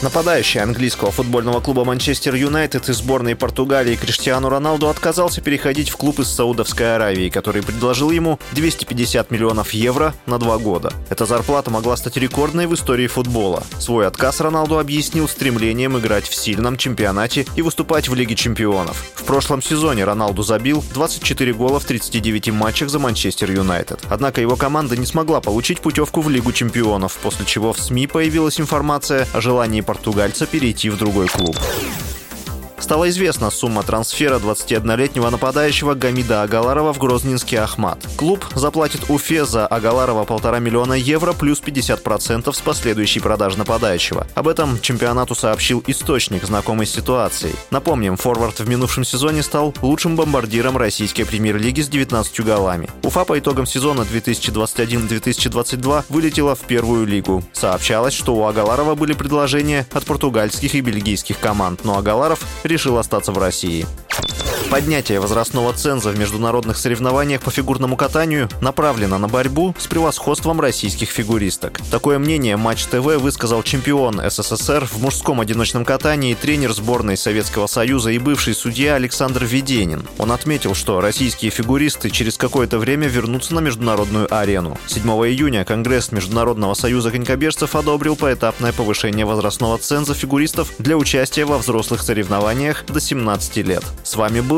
Нападающий английского футбольного клуба Манчестер Юнайтед и сборной Португалии Криштиану Роналду отказался переходить в клуб из Саудовской Аравии, который предложил ему 250 миллионов евро на два года. Эта зарплата могла стать рекордной в истории футбола. Свой отказ Роналду объяснил стремлением играть в сильном чемпионате и выступать в Лиге чемпионов. В прошлом сезоне Роналду забил 24 гола в 39 матчах за Манчестер Юнайтед. Однако его команда не смогла получить путевку в Лигу чемпионов, после чего в СМИ появилась информация о желании португальца перейти в другой клуб. Стала известна сумма трансфера 21-летнего нападающего Гамида Агаларова в Грозненский Ахмат. Клуб заплатит Уфе за Агаларова полтора миллиона евро плюс 50% с последующей продажи нападающего. Об этом чемпионату сообщил источник, знакомый с ситуацией. Напомним, форвард в минувшем сезоне стал лучшим бомбардиром российской премьер-лиги с 19 голами. Уфа по итогам сезона 2021-2022 вылетела в первую лигу. Сообщалось, что у Агаларова были предложения от португальских и бельгийских команд, но Агаларов решил остаться в России. Поднятие возрастного ценза в международных соревнованиях по фигурному катанию направлено на борьбу с превосходством российских фигуристок. Такое мнение Матч ТВ высказал чемпион СССР в мужском одиночном катании, тренер сборной Советского Союза и бывший судья Александр Веденин. Он отметил, что российские фигуристы через какое-то время вернутся на международную арену. 7 июня Конгресс Международного союза конькобежцев одобрил поэтапное повышение возрастного ценза фигуристов для участия во взрослых соревнованиях до 17 лет. С вами был